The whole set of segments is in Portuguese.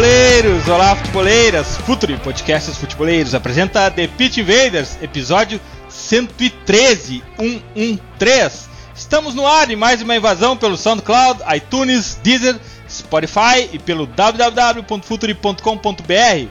Futeboleiros! Olá, futeboleiras! Futuri Podcasts Futeboleiros apresenta The Pitch Invaders, episódio 113, 113. Estamos no ar em mais uma invasão pelo SoundCloud, iTunes, Deezer, Spotify e pelo www.futuri.com.br.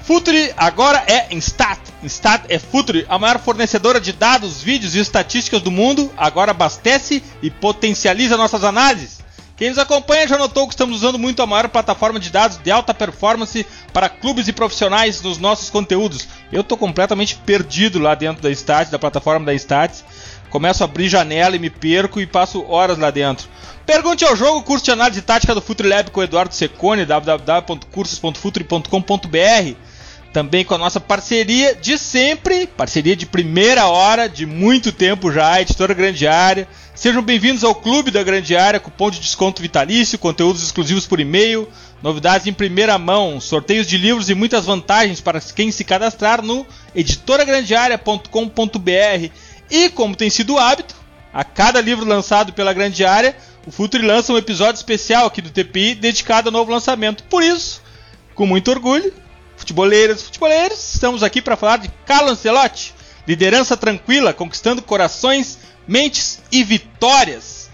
Futuri agora é Instat. Instat é Futuri, a maior fornecedora de dados, vídeos e estatísticas do mundo. Agora abastece e potencializa nossas análises. Quem nos acompanha já notou que estamos usando muito a maior plataforma de dados de alta performance para clubes e profissionais nos nossos conteúdos. Eu estou completamente perdido lá dentro da Stats, da plataforma da Stats. Começo a abrir janela e me perco e passo horas lá dentro. Pergunte ao jogo, curso de análise tática do FutriLab com o Eduardo Secone, www.cursos.futuri.com.br. Também com a nossa parceria de sempre, parceria de primeira hora, de muito tempo já, editora Grande Área. Sejam bem-vindos ao Clube da Grande Área, cupom de desconto vitalício, conteúdos exclusivos por e-mail, novidades em primeira mão, sorteios de livros e muitas vantagens para quem se cadastrar no editoragrandearea.com.br. E como tem sido o hábito, a cada livro lançado pela Grande Área, o Futuri lança um episódio especial aqui do TPI dedicado ao novo lançamento. Por isso, com muito orgulho, futeboleiras, futeboleiros, estamos aqui para falar de Carlo Ancelotti, liderança tranquila, conquistando corações, mentes e vitórias.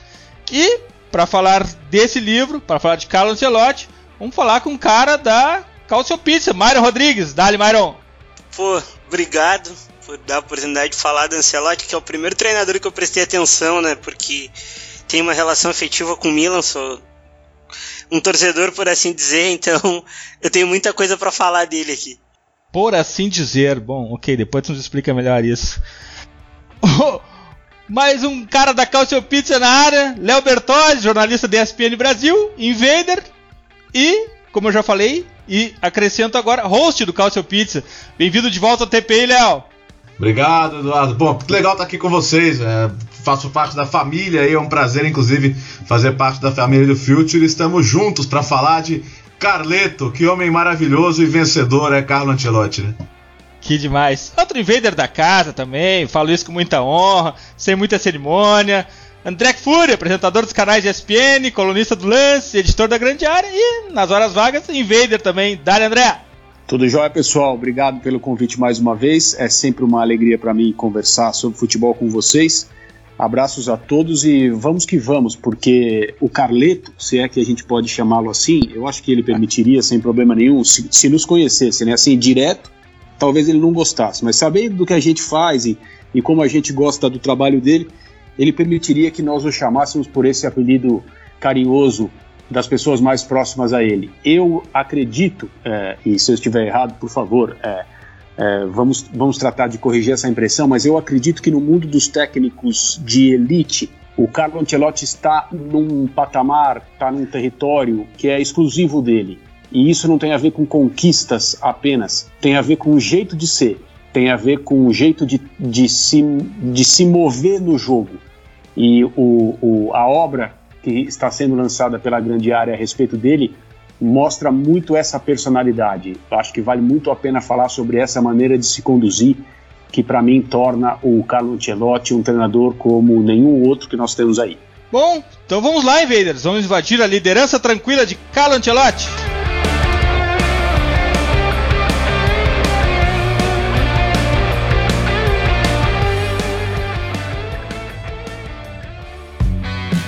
E para falar desse livro, para falar de Carlo Ancelotti, vamos falar com o cara da Calcio Pizza, Myron Rodrigues. Dali, Myron. Pô, obrigado por dar a oportunidade de falar do Ancelotti, que é o primeiro treinador que eu prestei atenção, né? Porque tem uma relação afetiva com o Milan, sou um torcedor, por assim dizer, então eu tenho muita coisa para falar dele aqui. Por assim dizer, bom, ok, depois tu nos explica melhor isso. Mais um cara da Calcio Pizza na área, Léo Bertozzi, jornalista da ESPN Brasil, Invader e, como eu já falei, e acrescento agora, host do Calcio Pizza. Bem-vindo de volta ao TPI, Léo. Obrigado, Eduardo. Bom, legal estar aqui com vocês. É, faço parte da família e é um prazer, inclusive, fazer parte da família do Future. Estamos juntos para falar de Carleto, que homem maravilhoso e vencedor é Carlo Ancelotti, né? Que demais. Outro invader da casa também, falo isso com muita honra, sem muita cerimônia. André Fúria, apresentador dos canais ESPN, colunista do Lance, editor da Grande Área e, nas horas vagas, invader também. Dale, André! Tudo jóia, pessoal? Obrigado pelo convite mais uma vez. É sempre uma alegria para mim conversar sobre futebol com vocês. Abraços a todos e vamos que vamos, porque o Carleto, se é que a gente pode chamá-lo assim, eu acho que ele permitiria sem problema nenhum, se, se nos conhecesse, né? Assim, direto, talvez ele não gostasse, mas sabendo do que a gente faz e, e como a gente gosta do trabalho dele, ele permitiria que nós o chamássemos por esse apelido carinhoso das pessoas mais próximas a ele. Eu acredito, é, e se eu estiver errado, por favor, é, é, vamos, vamos tratar de corrigir essa impressão, mas eu acredito que no mundo dos técnicos de elite, o Carlo Ancelotti está num patamar, está num território que é exclusivo dele. E isso não tem a ver com conquistas apenas, tem a ver com o jeito de ser, tem a ver com o jeito de, de, se, de se mover no jogo. E o, o, a obra que está sendo lançada pela grande área a respeito dele mostra muito essa personalidade. Acho que vale muito a pena falar sobre essa maneira de se conduzir, que para mim torna o Carlo Ancelotti um treinador como nenhum outro que nós temos aí. Bom, então vamos lá, Invaders. Vamos invadir a liderança tranquila de Carlo Ancelotti.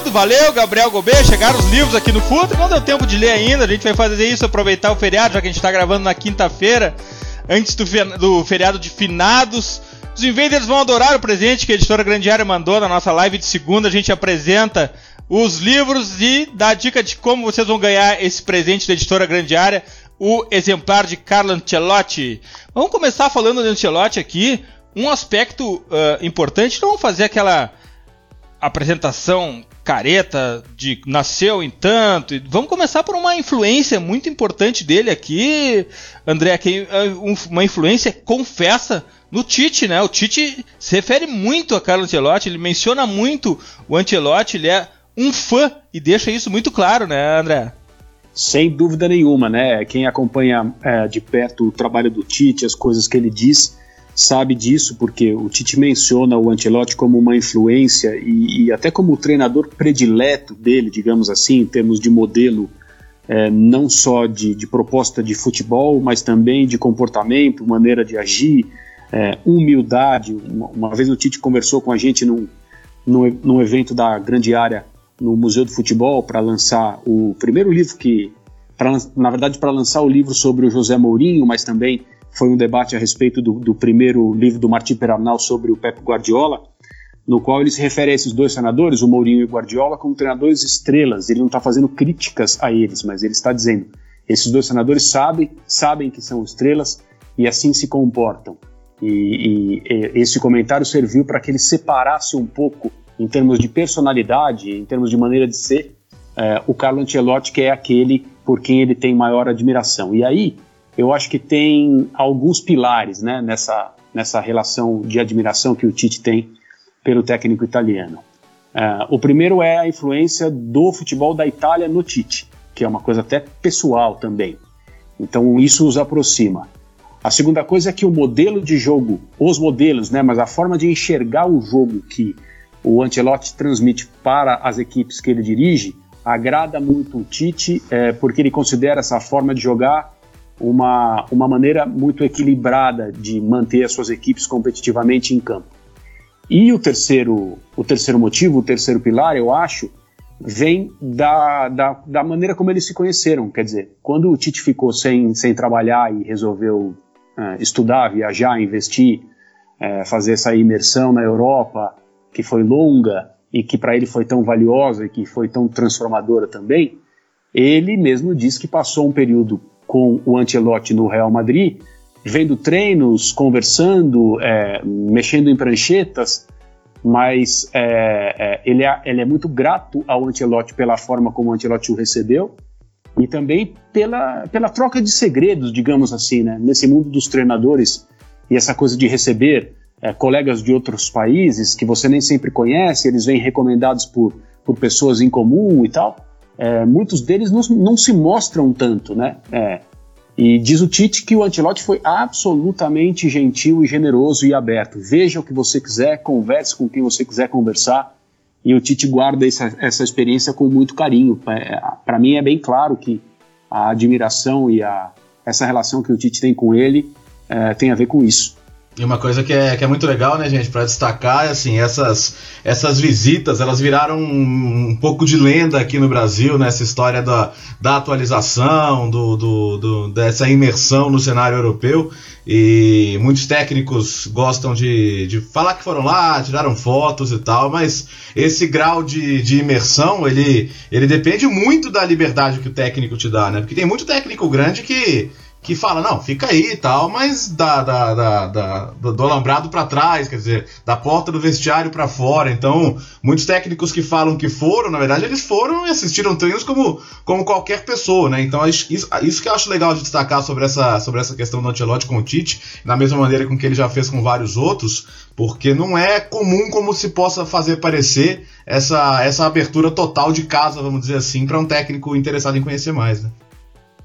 Tudo, valeu, Gabriel Gobet. Chegaram os livros aqui no Futre. Não deu tempo de ler ainda. A gente vai fazer isso, aproveitar o feriado, já que a gente está gravando na quinta-feira, antes do, do, feriado de finados. Os invaders vão adorar o presente que a editora Grande Área mandou na nossa live de segunda. A gente apresenta os livros e dá a dica de como vocês vão ganhar esse presente da editora Grande Área, o exemplar de Carlo Ancelotti. Vamos começar falando de Ancelotti aqui. Um aspecto uh, importante, não vamos fazer aquela apresentação careta de nasceu em tanto. Vamos começar por uma influência muito importante dele aqui, André, que é uma influência confessa no Tite, né? O Tite se refere muito a Carlo Ancelotti, ele menciona muito o Ancelotti, ele é um fã e deixa isso muito claro, né, André? Sem dúvida nenhuma, né? Quem acompanha é, de perto o trabalho do Tite, as coisas que ele diz, sabe disso, porque o Tite menciona o Ancelotti como uma influência e, e até como o treinador predileto dele, digamos assim, em termos de modelo, é, não só de, de, proposta de futebol, mas também de comportamento, maneira de agir, é, humildade. Uma, uma, vez o Tite conversou com a gente num, num, num evento da grande área no Museu do Futebol para lançar o primeiro livro que, pra, na verdade, para lançar o livro sobre o José Mourinho, mas também foi um debate a respeito do, do primeiro livro do Martim Perarnal sobre o Pep Guardiola, no qual ele se refere a esses dois treinadores, o Mourinho e o Guardiola, como treinadores estrelas. Ele não está fazendo críticas a eles, mas ele está dizendo: esses dois treinadores sabem, sabem que são estrelas e assim se comportam. E, e, e esse comentário serviu para que ele separasse um pouco em termos de personalidade, em termos de maneira de ser, é, o Carlo Ancelotti, que é aquele por quem ele tem maior admiração. E aí, eu acho que tem alguns pilares né, nessa, nessa relação de admiração que o Tite tem pelo técnico italiano. É, o primeiro é a influência do futebol da Itália no Tite, que é uma coisa até pessoal também. Então, isso os aproxima. A segunda coisa é que o modelo de jogo, os modelos, né, mas a forma de enxergar o jogo que o Ancelotti transmite para as equipes que ele dirige agrada muito o Tite, é, porque ele considera essa forma de jogar uma, uma maneira muito equilibrada de manter as suas equipes competitivamente em campo. E o terceiro, o terceiro motivo, o terceiro pilar, eu acho, vem da, da, da maneira como eles se conheceram. Quer dizer, quando o Tite ficou sem, sem trabalhar e resolveu é, estudar, viajar, investir, é, fazer essa imersão na Europa, que foi longa e que para ele foi tão valiosa e que foi tão transformadora também, ele mesmo disse que passou um período com o Ancelotti no Real Madrid, vendo treinos, conversando, é, mexendo em pranchetas, mas é, é, ele, é, ele, é, muito grato ao Ancelotti pela forma como o Ancelotti o recebeu e também pela, pela troca de segredos, digamos assim, né? nesse mundo dos treinadores e essa coisa de receber é, colegas de outros países que você nem sempre conhece, eles vêm recomendados por, por pessoas em comum e tal. É, muitos deles não, não, se mostram tanto, né? É, e diz o Tite que o Ancelotti foi absolutamente gentil e generoso e aberto. Veja o que você quiser, converse com quem você quiser conversar. E o Tite guarda essa, essa experiência com muito carinho. É, Para mim é bem claro que a admiração e a, essa relação que o Tite tem com ele é, tem a ver com isso. E uma coisa que é, que é muito legal, né, gente, para destacar, é assim, essas, essas visitas, elas viraram um, um, pouco de lenda aqui no Brasil, né, história da, da atualização, do, do, do, dessa imersão no cenário europeu. E muitos técnicos gostam de, de falar que foram lá, tiraram fotos e tal, mas esse grau de, de imersão, ele, ele depende muito da liberdade que o técnico te dá, né? Porque tem muito técnico grande que que fala, não, fica aí e tal, mas da, da, da, da do alambrado para trás, quer dizer, da porta do vestiário para fora. Então, muitos técnicos que falam que foram, na verdade, eles foram e assistiram treinos como, como qualquer pessoa, né? Então, isso, isso que eu acho legal de destacar sobre essa, sobre essa questão do Ancelotti com o Tite, da mesma maneira com que ele já fez com vários outros, porque não é comum como se possa fazer parecer essa, essa abertura total de casa, vamos dizer assim, para um técnico interessado em conhecer mais, né?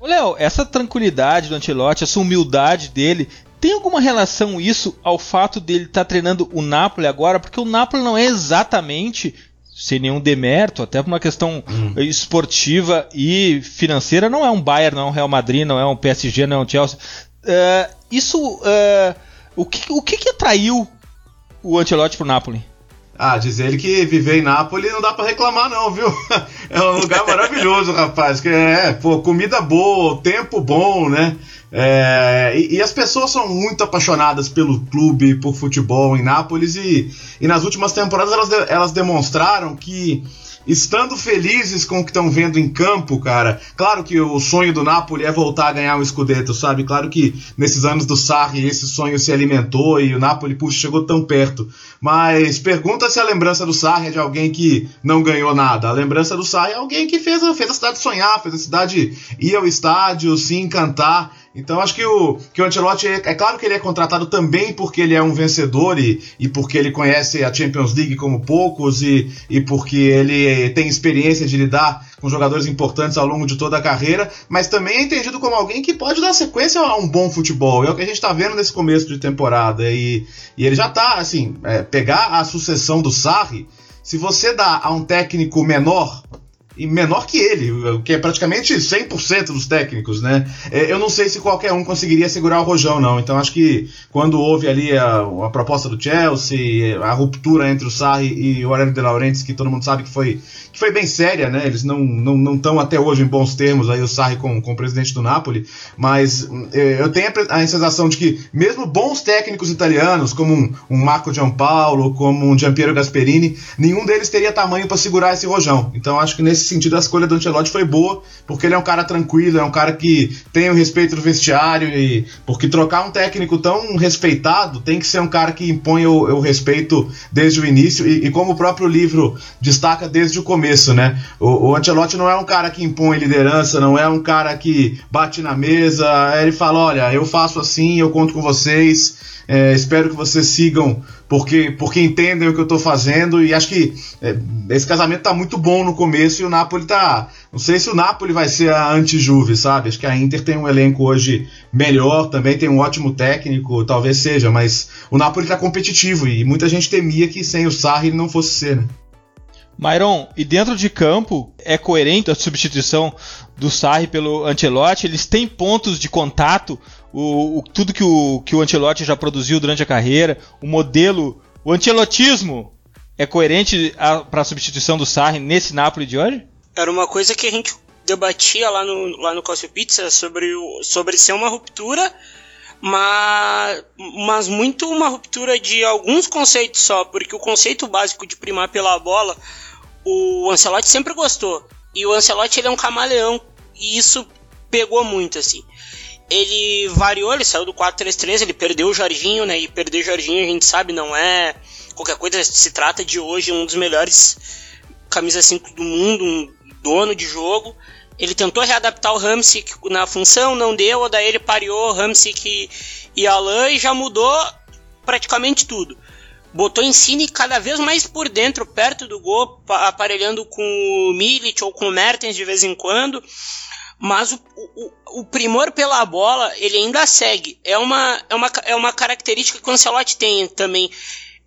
Léo, essa tranquilidade do Ancelotti, essa humildade dele, tem alguma relação isso ao fato dele estar tá treinando o Napoli agora? Porque o Napoli não é exatamente, sem nenhum demérito, até por uma questão hum. esportiva e financeira, não é um Bayern, não é um Real Madrid, não é um PSG, não é um Chelsea. Uh, isso, uh, o, que, o que, que atraiu o Ancelotti pro Napoli? Ah, diz ele que viver em Nápoles não dá para reclamar não, viu? É um lugar maravilhoso, rapaz. Que é, pô, comida boa, tempo bom, né? É, e, e, as pessoas são muito apaixonadas pelo clube, por futebol em Nápoles e, e nas últimas temporadas elas, elas demonstraram que estando felizes com o que estão vendo em campo, cara. Claro que o sonho do Napoli é voltar a ganhar um Scudetto, sabe? Claro que nesses anos do Sarri esse sonho se alimentou e o Napoli, puxa, chegou tão perto. Mas pergunta se a lembrança do Sarri é de alguém que não ganhou nada. A lembrança do Sarri é alguém que fez, fez a cidade sonhar, fez a cidade ir ao estádio, se encantar. Então acho que o, que o Ancelotti, é, é, claro que ele é contratado também porque ele é um vencedor e, e porque ele conhece a Champions League como poucos e, e porque ele tem experiência de lidar com jogadores importantes ao longo de toda a carreira, mas também é entendido como alguém que pode dar sequência a um bom futebol. É o que a gente está vendo nesse começo de temporada. E, e ele já está, assim, é, pegar a sucessão do Sarri, se você dá a um técnico menor e menor que ele, que é praticamente 100% dos técnicos, né? É, eu não sei se qualquer um conseguiria segurar o Rojão, não. Então acho que quando houve ali a, a proposta do Chelsea, a ruptura entre o Sarri e o Aurélio de Laurentiis, que todo mundo sabe que foi que foi bem séria, né? Eles não estão não, não até hoje em bons termos aí o Sarri com, com o presidente do Napoli, mas eh, eu tenho a sensação de que mesmo bons técnicos italianos, como um, um Marco Giampaolo, como um Giampiero Gasperini, nenhum deles teria tamanho para segurar esse rojão. Então acho que nesse sentido a escolha do Ancelotti foi boa, porque ele é um cara tranquilo, é um cara que tem o respeito do vestiário e porque trocar um técnico tão respeitado tem que ser um cara que impõe o, o respeito desde o início e, e como o próprio livro destaca desde o começo começo, né? O, o Ancelotti não é um cara que impõe liderança, não é um cara que bate na mesa. Ele fala: olha, eu faço assim, eu conto com vocês. É, espero que vocês sigam porque, porque entendem o que eu estou fazendo e acho que é, esse casamento está muito bom no começo e o Napoli tá. Não sei se o Napoli vai ser a anti-Juve, sabe? Acho que a Inter tem um elenco hoje melhor, também tem um ótimo técnico, talvez seja, mas o Napoli está competitivo e muita gente temia que sem o Sarri ele não fosse ser, né? Myron, e dentro de campo, é coerente a substituição do Sarri pelo Ancelotti? Eles têm pontos de contato? O, o, tudo que o, que o Ancelotti já produziu durante a carreira, o modelo, o ancelotismo é coerente para a substituição do Sarri nesse Napoli de hoje? Era uma coisa que a gente debatia lá no, lá no Coffee Pizza sobre, o, sobre ser uma ruptura mas, mas muito uma ruptura de alguns conceitos só, porque o conceito básico de primar pela bola, o Ancelotti sempre gostou. E o Ancelotti ele é um camaleão, e isso pegou muito, assim. Ele variou, ele saiu do 4-3-3, ele perdeu o Jorginho, né? E perder o Jorginho, a gente sabe, não é qualquer coisa, se trata de hoje um dos melhores camisa 5 do mundo, um dono de jogo. Ele tentou readaptar o Ramsey na função, não deu, daí ele pareou Ramsey e Alain e já mudou praticamente tudo. Botou em cine cada vez mais por dentro, perto do gol, aparelhando com o Milic ou com o Mertens de vez em quando. Mas o, o, o, primor pela bola, ele ainda segue. É uma, é uma, é uma característica que o Ancelotti tem também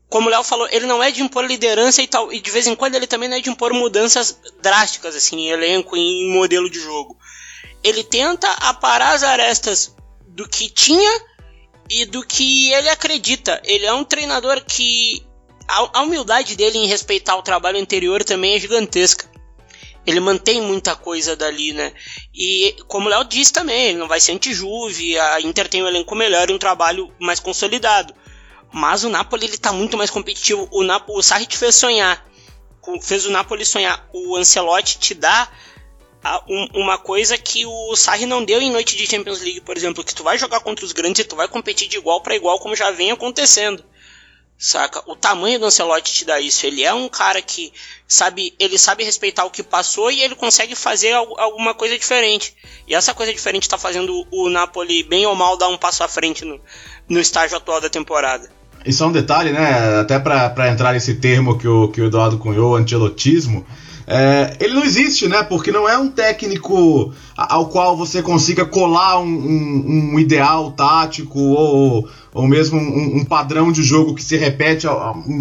como o Léo falou, ele não é de impor liderança e tal, e de vez em quando ele também não é de impor mudanças drásticas, assim, em elenco, em modelo de jogo. Ele tenta aparar as arestas do que tinha e do que ele acredita. Ele é um treinador que. A, a humildade dele em respeitar o trabalho anterior também é gigantesca. Ele mantém muita coisa dali, né? E como o Léo disse também, ele não vai ser anti-Juve, a Inter tem um elenco melhor e um trabalho mais consolidado. Mas o Napoli ele tá muito mais competitivo. O, Nap o Sarri te fez sonhar. Fez o Napoli sonhar. O Ancelotti te dá um, uma coisa que o Sarri não deu em noite de Champions League, por exemplo. Que tu vai jogar contra os grandes e tu vai competir de igual para igual, como já vem acontecendo. Saca? O tamanho do Ancelotti te dá isso. Ele é um cara que sabe, ele sabe respeitar o que passou e ele consegue fazer alguma coisa diferente. E essa coisa diferente está fazendo o Napoli bem ou mal dar um passo à frente no, no estágio atual da temporada. Isso é um detalhe, né? Até para entrar nesse termo que o, que o Eduardo cunhou, antilotismo. É, ele não existe, né? Porque não é um técnico ao qual você consiga colar um, um, um ideal tático ou, ou mesmo um, um, padrão de jogo que se repete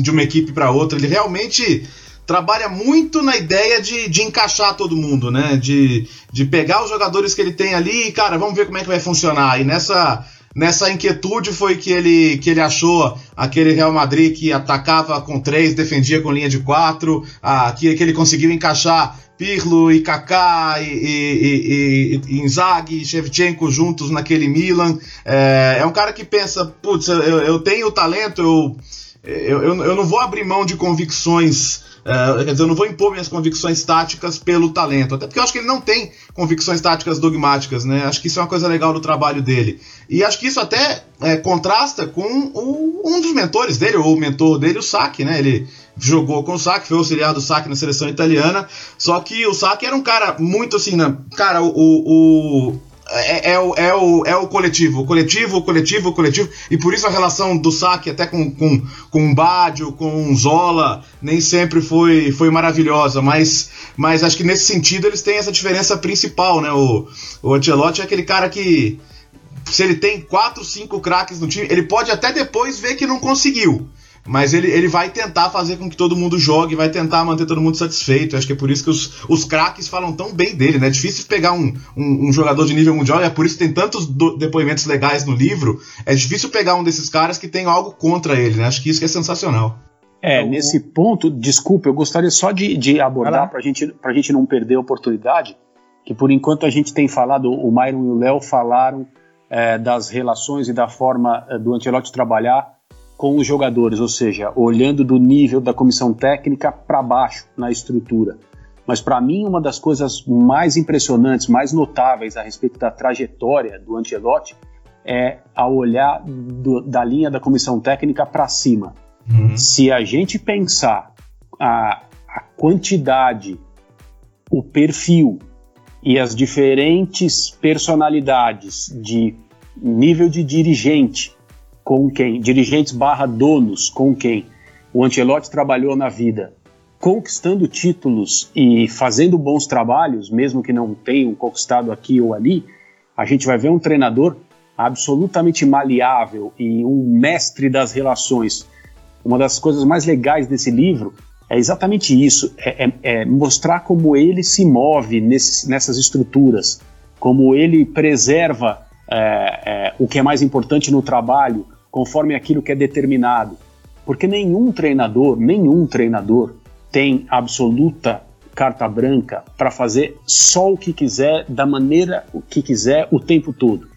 de uma equipe para outra. Ele realmente trabalha muito na ideia de, de encaixar todo mundo, né? De, de pegar os jogadores que ele tem ali e, cara, vamos ver como é que vai funcionar. E nessa nessa inquietude foi que ele, que ele achou aquele Real Madrid que atacava com três, defendia com linha de quatro, ah, que, que ele conseguiu encaixar Pirlo e Kaká e, e, e, e Inzaghi e Shevchenko juntos naquele Milan. É, é um cara que pensa, putz, eu, eu tenho talento, eu, eu, eu, eu não vou abrir mão de convicções Uh, quer dizer, eu não vou impor minhas convicções táticas pelo talento. Até porque eu acho que ele não tem convicções táticas dogmáticas, né? Acho que isso é uma coisa legal do trabalho dele. E acho que isso até é, contrasta com o, um dos mentores dele, ou o mentor dele, o Sacchi, né? Ele jogou com o Sacchi, foi auxiliar do Sacchi na seleção italiana. Só que o Sacchi era um cara muito assim, né? Cara, o, o é, é, o, é, o, é o coletivo, o coletivo, o coletivo, o coletivo, e por isso a relação do saque até com, com, com o Badio, com o Zola, nem sempre foi, foi maravilhosa, mas, mas acho que nesse sentido eles têm essa diferença principal, né? O, o Ancelotti é aquele cara que, se ele tem quatro, cinco craques no time, ele pode até depois ver que não conseguiu. Mas ele, ele vai tentar fazer com que todo mundo jogue, vai tentar manter todo mundo satisfeito. Acho que é por isso que os, os craques falam tão bem dele, né? É difícil pegar um, um, um, jogador de nível mundial, e é por isso que tem tantos do, depoimentos legais no livro. É difícil pegar um desses caras que tem algo contra ele, né? Acho que isso que é sensacional. É, nesse ponto, desculpa, eu gostaria só de, de abordar para gente, a gente não perder a oportunidade, que por enquanto a gente tem falado, o Myron e o Léo falaram é, das relações e da forma é, do Ancelotti trabalhar com os jogadores, ou seja, olhando do nível da comissão técnica para baixo na estrutura. Mas para mim, uma das coisas mais impressionantes, mais notáveis a respeito da trajetória do Ancelotti é a olhar do, da linha da comissão técnica para cima. Uhum. Se a gente pensar a, a quantidade, o perfil e as diferentes personalidades de nível de dirigente com quem, dirigentes barra donos com quem o Ancelotti trabalhou na vida, conquistando títulos e fazendo bons trabalhos, mesmo que não tenham conquistado aqui ou ali, a gente vai ver um treinador absolutamente maleável e um mestre das relações. Uma das coisas mais legais desse livro é exatamente isso: é, é, é mostrar como ele se move nesse, nessas estruturas, como ele preserva é, é o que é mais importante no trabalho, conforme aquilo que é determinado. Porque nenhum treinador, nenhum treinador tem absoluta carta branca para fazer só o que quiser, da maneira que quiser, o tempo todo.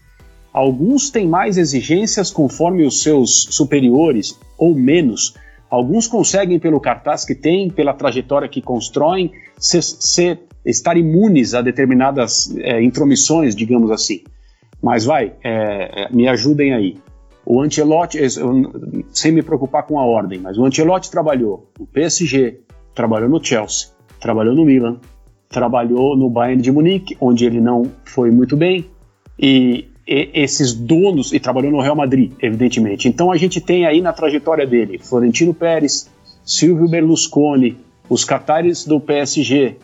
Alguns têm mais exigências conforme os seus superiores, ou menos. Alguns conseguem, pelo cartaz que têm, pela trajetória que constroem, ser, ser, estar imunes a determinadas é, intromissões, digamos assim. Mas vai, é, me ajudem aí. O Ancelotti, sem me preocupar com a ordem, mas o Ancelotti trabalhou no PSG, trabalhou no Chelsea, trabalhou no Milan, trabalhou no Bayern de Munique, onde ele não foi muito bem, e, e esses donos, e trabalhou no Real Madrid, evidentemente. Então a gente tem aí na trajetória dele Florentino Pérez, Silvio Berlusconi, os catares do PSG,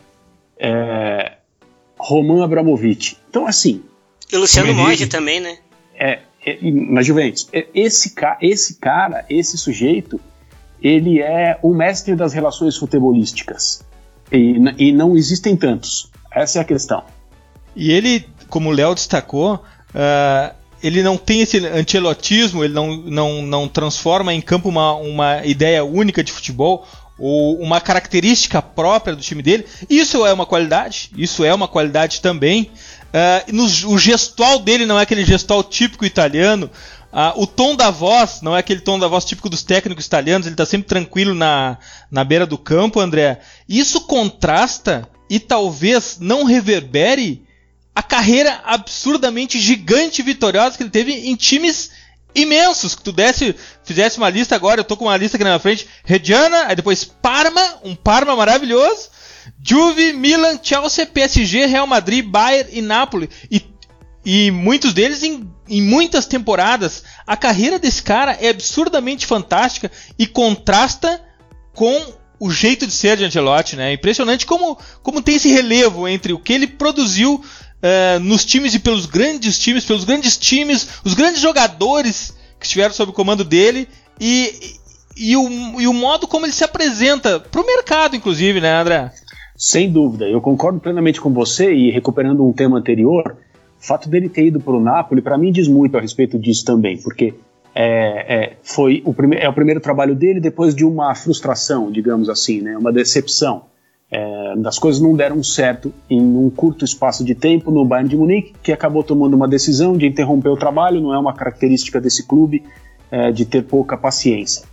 é, Roman Abramovich. Então, assim. E o Luciano Monge também, né? É, na Juventus. Esse, esse cara, esse sujeito, ele é o mestre das relações futebolísticas. E, e não existem tantos. Essa é a questão. E ele, como o Léo destacou, uh, ele não tem esse antelotismo, ele não, não, não transforma em campo uma, uma ideia única de futebol ou uma característica própria do time dele. Isso é uma qualidade, isso é uma qualidade também. Uh, no, o gestual dele não é aquele gestual típico italiano. Uh, o tom da voz não é aquele tom da voz típico dos técnicos italianos. Ele está sempre tranquilo na, na beira do campo, André. Isso contrasta e talvez não reverbere a carreira absurdamente gigante e vitoriosa que ele teve em times imensos. Que tu desse, fizesse uma lista agora, eu tô com uma lista aqui na minha frente. Reggiana, aí depois Parma, um Parma maravilhoso. Juve, Milan, Chelsea, PSG, Real Madrid, Bayern e Napoli. E, e muitos deles em, em muitas temporadas. A carreira desse cara é absurdamente fantástica e contrasta com o jeito de ser de Ancelotti, né? É impressionante como, como tem esse relevo entre o que ele produziu uh, nos times e pelos grandes times, pelos grandes times, os grandes jogadores que estiveram sob o comando dele e, e, e, o, e o modo como ele se apresenta para o mercado, inclusive, né, André? Sem dúvida, eu concordo plenamente com você e recuperando um tema anterior, O fato dele ter ido para o Napoli, para mim, diz muito a respeito disso também, porque é, é, foi o é o primeiro trabalho dele depois de uma frustração, digamos assim, né, uma decepção. É, as coisas não deram certo em um curto espaço de tempo no Bayern de Munique, que acabou tomando uma decisão de interromper o trabalho, não é uma característica desse clube é, de ter pouca paciência.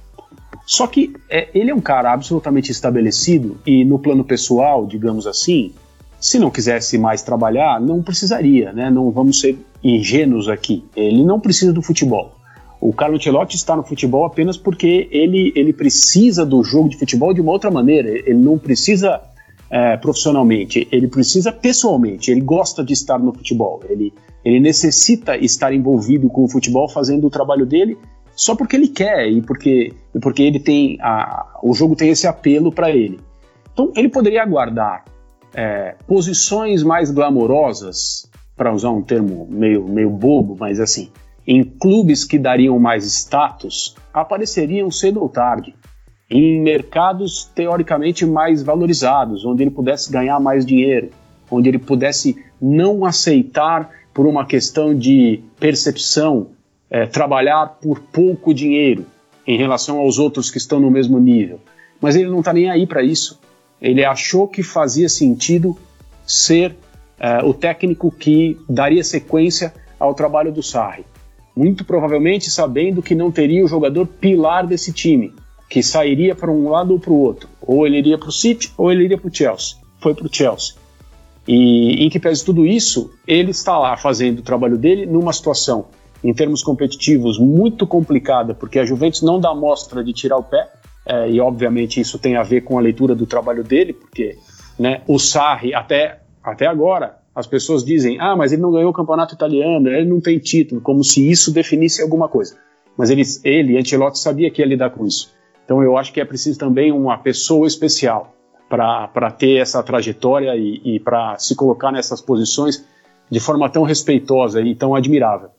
Só que é, ele é um cara absolutamente estabelecido e no plano pessoal, digamos assim, se não quisesse mais trabalhar, não precisaria, né? Não vamos ser ingênuos aqui. Ele não precisa do futebol. O Carlo Ancelotti está no futebol apenas porque ele, ele precisa do jogo de futebol de uma outra maneira. Ele não precisa é, profissionalmente, ele precisa pessoalmente. Ele gosta de estar no futebol. Ele, ele necessita estar envolvido com o futebol, fazendo o trabalho dele só porque ele quer e porque, e porque ele tem a, o jogo tem esse apelo para ele. Então ele poderia aguardar é, posições mais glamorosas, para usar um termo meio, meio bobo, mas assim, em clubes que dariam mais status, apareceriam cedo ou tarde. Em mercados teoricamente mais valorizados, onde ele pudesse ganhar mais dinheiro, onde ele pudesse não aceitar, por uma questão de percepção, é, trabalhar por pouco dinheiro em relação aos outros que estão no mesmo nível. Mas ele não está nem aí para isso. Ele achou que fazia sentido ser é, o técnico que daria sequência ao trabalho do Sarri. Muito provavelmente sabendo que não teria o jogador pilar desse time, que sairia para um lado ou para o outro. Ou ele iria para o City ou ele iria para o Chelsea. Foi para o Chelsea. E em que pese tudo isso, ele está lá fazendo o trabalho dele numa situação em termos competitivos muito complicada, porque a Juventus não dá mostra de tirar o pé, é, e obviamente isso tem a ver com a leitura do trabalho dele, porque né, o Sarri, até, até agora, as pessoas dizem: ah, mas ele não ganhou o campeonato italiano, ele não tem título, como se isso definisse alguma coisa. Mas ele, ele Ancelotti, sabia que ia lidar com isso. Então eu acho que é preciso também uma pessoa especial para ter essa trajetória e, e para se colocar nessas posições de forma tão respeitosa e tão admirável.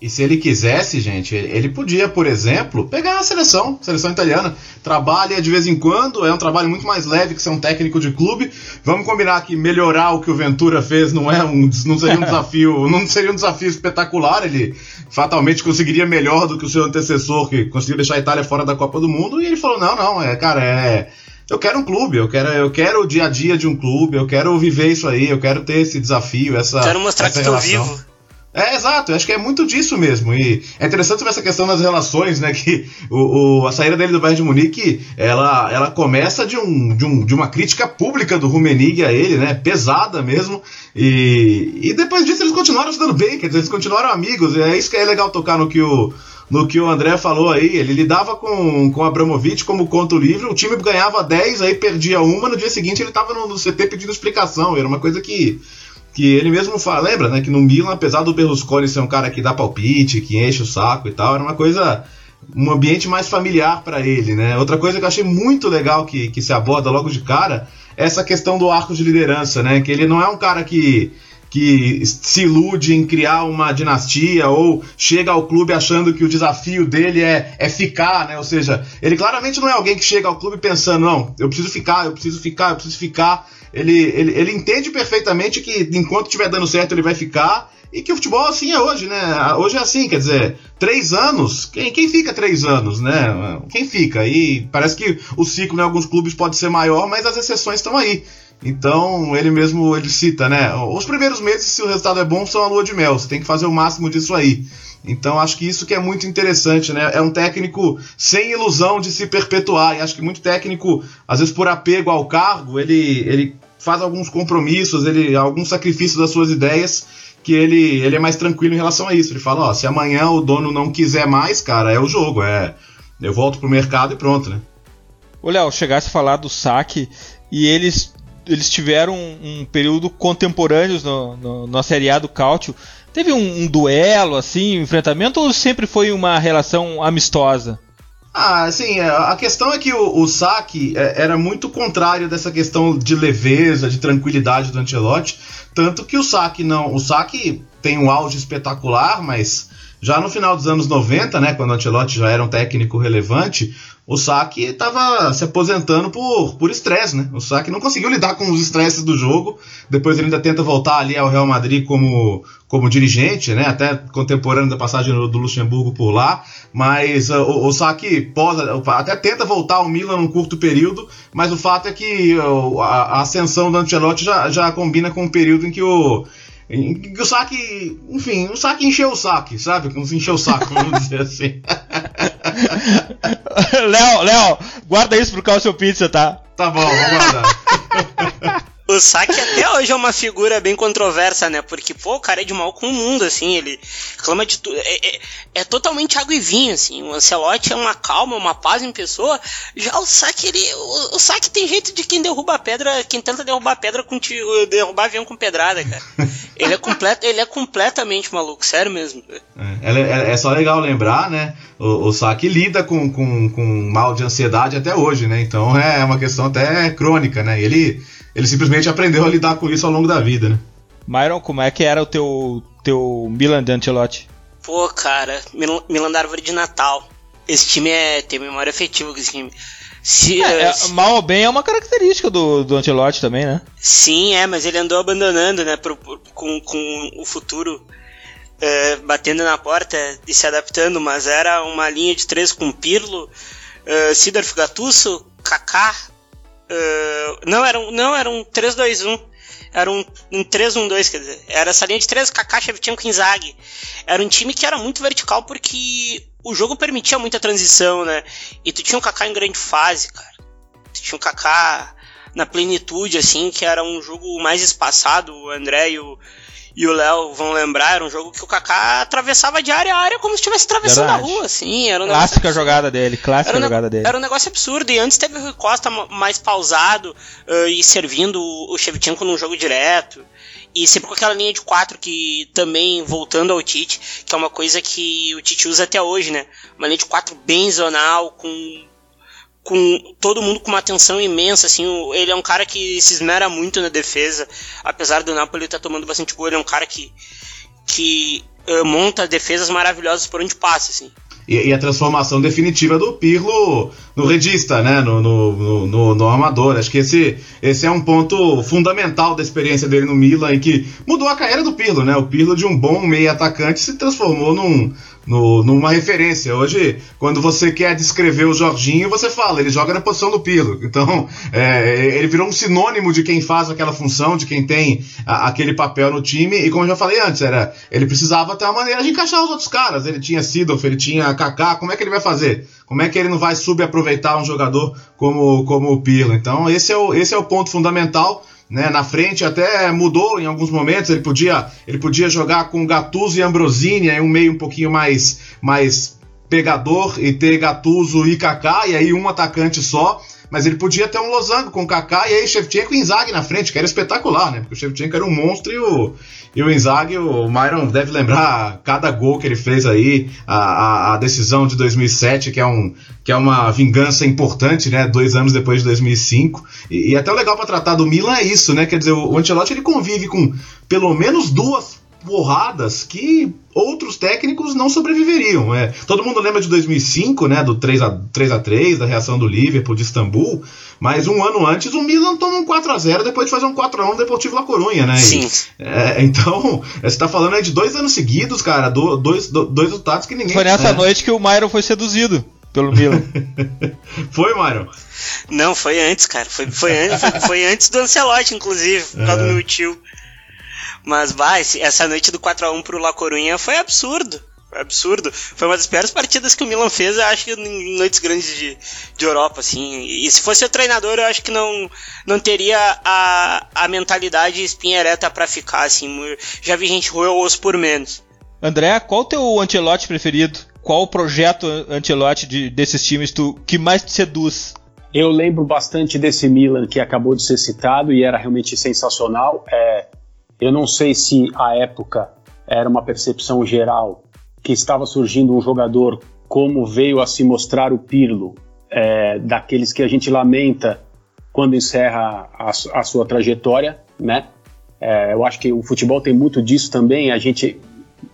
E se ele quisesse, gente, ele podia, por exemplo, pegar a seleção, seleção italiana. Trabalha de vez em quando, é um trabalho muito mais leve que ser um técnico de clube. Vamos combinar que melhorar o que o Ventura fez não é um, não seria um desafio, não seria um desafio espetacular. Ele fatalmente conseguiria melhor do que o seu antecessor, que conseguiu deixar a Itália fora da Copa do Mundo. E ele falou: não, não, é, cara, é eu quero um clube, eu quero, eu quero o dia a dia de um clube, eu quero viver isso aí, eu quero ter esse desafio, essa. Quero mostrar essa que estou vivo. É, exato, acho que é muito disso mesmo. E é interessante ver essa questão das relações, né? Que o, o, a saída dele do Bayern de Munique, ela, ela começa de, um, de, um, de uma crítica pública do Rummenigge a ele, né? Pesada mesmo. E, e depois disso eles continuaram se dando bem, quer dizer, eles continuaram amigos. E é isso que é legal tocar no que o, no que o André falou aí. Ele lidava com, com o Abramovich como conto livre, o time ganhava 10, aí perdia uma, no dia seguinte ele tava no, no CT pedindo explicação. Era uma coisa que que ele mesmo fala, lembra, né, que no Milan, apesar do Berlusconi ser um cara que dá palpite, que enche o saco e tal, era uma coisa um ambiente mais familiar para ele, né? Outra coisa que eu achei muito legal que, que se aborda logo de cara é essa questão do arco de liderança, né? Que ele não é um cara que que se ilude em criar uma dinastia ou chega ao clube achando que o desafio dele é, é ficar, né? Ou seja, ele claramente não é alguém que chega ao clube pensando, não, eu preciso ficar, eu preciso ficar, eu preciso ficar ele, ele, ele entende perfeitamente que enquanto estiver dando certo ele vai ficar e que o futebol assim é hoje, né? Hoje é assim, quer dizer, três anos, quem, quem fica três anos, né? Quem fica? E parece que o ciclo em alguns clubes pode ser maior, mas as exceções estão aí. Então ele mesmo ele cita, né? Os primeiros meses, se o resultado é bom, são a lua de mel. Você tem que fazer o máximo disso aí. Então acho que isso que é muito interessante, né? É um técnico sem ilusão de se perpetuar. E acho que muito técnico, às vezes por apego ao cargo, ele, ele faz alguns compromissos, ele alguns sacrifícios das suas ideias que ele, ele é mais tranquilo em relação a isso. Ele fala, ó, se amanhã o dono não quiser mais, cara, é o jogo, é eu volto pro mercado e pronto, né? Ô Léo, chegasse a falar do saque e eles eles tiveram um, um período contemporâneos no, no, na Série A do Cáutio. Teve um, um duelo, assim, um enfrentamento, ou sempre foi uma relação amistosa? Ah, assim, é, a questão é que o, o saque é, era muito contrário dessa questão de leveza, de tranquilidade do Ancelotti, tanto que o saque não, o saque tem um auge espetacular, mas Já no final dos anos 90, né, quando o Ancelotti já era um técnico relevante, o Saki estava se aposentando por por estresse, né? O Saki não conseguiu lidar com os estresses do jogo. Depois ele ainda tenta voltar ali ao Real Madrid como, como dirigente, né? Até contemporâneo da passagem do Luxemburgo por lá. Mas uh, o, o Saki até tenta voltar ao Milan num curto período, mas o fato é que uh, a, a, ascensão do Ancelotti já, já combina com o período em que o o saque, enfim, o saque encheu o saque, sabe? Como se encheu o saco, vamos dizer assim. Léo, Léo, guarda isso pro Calcio Pizza, tá? Tá bom, vou guardar. O Saki até hoje é uma figura bem controversa, né? Porque, pô, o cara é de mal com o mundo, assim, ele reclama de tudo. É, é, é, totalmente água e vinho, assim. O Ancelotti é uma calma, uma paz em pessoa. Já o Saki, ele. O, o Saki tem jeito de quem derruba a pedra, quem tenta derrubar a pedra com derrubar avião com pedrada, cara. Ele é, complet, ele é completamente maluco, sério mesmo. É, é, é só legal lembrar, né? O, o Saki lida com, com, com mal de ansiedade até hoje, né? Então é uma questão até crônica, né? Ele ele simplesmente aprendeu a lidar com isso ao longo da vida, né? Myron, como é que era o teu, teu Milan de Ancelotti? Pô, cara, Milan, Milan da Árvore de Natal. Esse time é, tem memória afetiva com esse time. Se, é, é, mal ou bem é uma característica do, do Ancelotti também, né? Sim, é, mas ele andou abandonando, né, pro, com, com o futuro é, batendo na porta e se adaptando, mas era uma linha de três com Pirlo, uh, Sidorf Gattuso, Kaká, Uh, não, era um, não, era um 3-2-1. Era um, um 3-1-2, quer dizer. Era essa linha de 3, Kaká, Shevchenko, Inzaghi. Era um time que era muito vertical porque o jogo permitia muita transição, né? E tu tinha um Kaká em grande fase, cara. Tu tinha um Kaká na plenitude, assim, que era um jogo mais espaçado. O André e o, e o Léo vão lembrar, era um jogo que o Kaká atravessava de área a área como se estivesse atravessando Verdade. a rua, assim. Era um clássica jogada dele, clássica era jogada dele. Era um negócio absurdo, e antes teve o Rui Costa mais pausado uh, e servindo o Shevchenko num jogo direto. E sempre com aquela linha de quatro que também, voltando ao Tite, que é uma coisa que o Tite usa até hoje, né? Uma linha de quatro bem zonal, com com todo mundo com uma atenção imensa, assim, ele é um cara que se esmera muito na defesa, apesar do Napoli estar tá tomando bastante gol, ele é um cara que, que uh, monta defesas maravilhosas por onde passa, assim. E, e, a transformação definitiva do Pirlo no redista, né? No, no, no, no. Acho que esse, esse é um ponto fundamental da experiência dele no Milan e que mudou a carreira do Pirlo, né? O Pirlo de um bom meio atacante se transformou num, no, numa referência. Hoje, quando você quer descrever o Jorginho, você fala, ele joga na posição do Pirlo. Então, é, ele virou um sinônimo de quem faz aquela função, de quem tem a, aquele papel no time. E como eu já falei antes, era, ele precisava ter uma maneira de encaixar os outros caras. Ele tinha Sidorf, ele tinha Kaká, como é que ele vai fazer? Como é que ele não vai subaproveitar um jogador como, como o Pirlo? Então, esse é o, esse é o ponto fundamental né, na frente até mudou em alguns momentos, ele podia, ele podia jogar com Gattuso e Ambrosini, aí um meio um pouquinho mais, mais pegador e ter Gattuso e Kaká, e aí um atacante só, mas ele podia ter um losango com Kaká e aí Shevchenko e Inzaghi na frente, que era espetacular, né? Porque o Shevchenko era um monstro e o, e o Inzaghi, o Myron deve lembrar cada gol que ele fez aí, a, a, a, decisão de 2007, que é, um, que é uma vingança importante, né? Dois anos depois de 2005. E, e até o legal para tratar do Milan é isso, né? Quer dizer, o, o Ancelotti ele convive com pelo menos duas porradas que outros técnicos não sobreviveriam. É, todo mundo lembra de 2005, né, do 3 a 3 a 3 da reação do Liverpool de Istambul, mas um ano antes o Milan toma um 4 a 0 depois de fazer um 4 a 1 no Deportivo La Corunha, né? Sim. E, é, então, você está falando aí de dois anos seguidos, cara, do, dois, do, dois resultados que ninguém... Foi nessa é. noite que o Myron foi seduzido pelo Milan. foi, Myron? Não, foi antes, cara. Foi, foi, antes, foi, foi antes do Ancelotti, inclusive, por causa do é. meu tio. Mas vai, essa noite do 4 a 1 pro La Coruña foi absurdo. Foi absurdo. Foi uma das piores partidas que o Milan fez, eu acho que em noites grandes de, de Europa, assim. E se fosse o treinador, eu acho que não, não teria a, a mentalidade espinha ereta pra ficar, assim. Já vi gente roer o osso por menos. André, qual o teu Antelote preferido? Qual o projeto Antelote de, desses times tu, que mais te seduz? Eu lembro bastante desse Milan que acabou de ser citado e era realmente sensacional. É, eu não sei se a época era uma percepção geral que estava surgindo um jogador como veio a se mostrar o Pirlo, é, daqueles que a gente lamenta quando encerra a, a sua trajetória, né? É, eu acho que o futebol tem muito disso também. A gente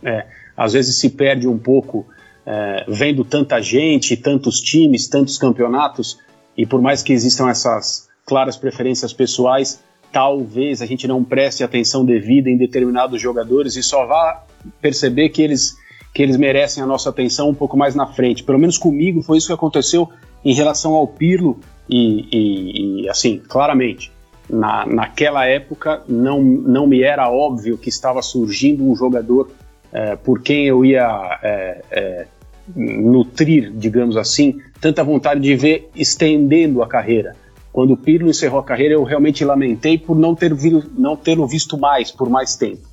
é, às vezes se perde um pouco é, vendo tanta gente, tantos times, tantos campeonatos, e por mais que existam essas claras preferências pessoais, talvez a gente não preste atenção devida em determinados jogadores e só vá perceber que eles, que eles merecem a nossa atenção um pouco mais na frente. Pelo menos comigo foi isso que aconteceu em relação ao Pirlo e, e, e assim, claramente, na, naquela época não, não me era óbvio que estava surgindo um jogador é, por quem eu ia é, é, nutrir, digamos assim, tanta vontade de ver estendendo a carreira. Quando o Pirlo encerrou a carreira, eu realmente lamentei por não ter não tê-lo visto mais por mais tempo.